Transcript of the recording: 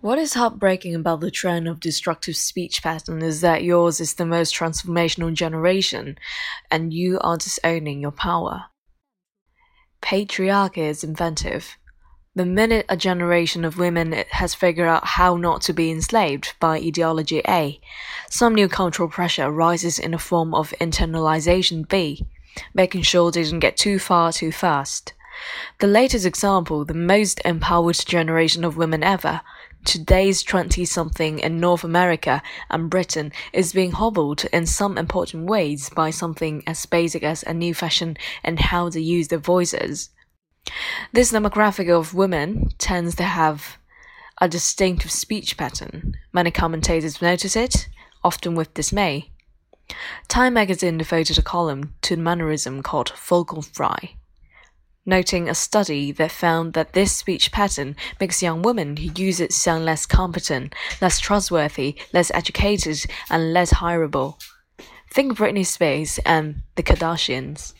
What is heartbreaking about the trend of destructive speech pattern is that yours is the most transformational generation, and you are disowning your power. Patriarchy is inventive. The minute a generation of women has figured out how not to be enslaved by ideology A, some new cultural pressure rises in the form of internalization B, making sure they don't get too far too fast. The latest example, the most empowered generation of women ever, today's 20 something in North America and Britain is being hobbled in some important ways by something as basic as a new fashion in how they use their voices. This demographic of women tends to have a distinctive speech pattern. Many commentators notice it, often with dismay. Time magazine devoted a column to the mannerism called vocal fry noting a study that found that this speech pattern makes young women who use it sound less competent, less trustworthy, less educated, and less hireable. Think Britney Spears and the Kardashians.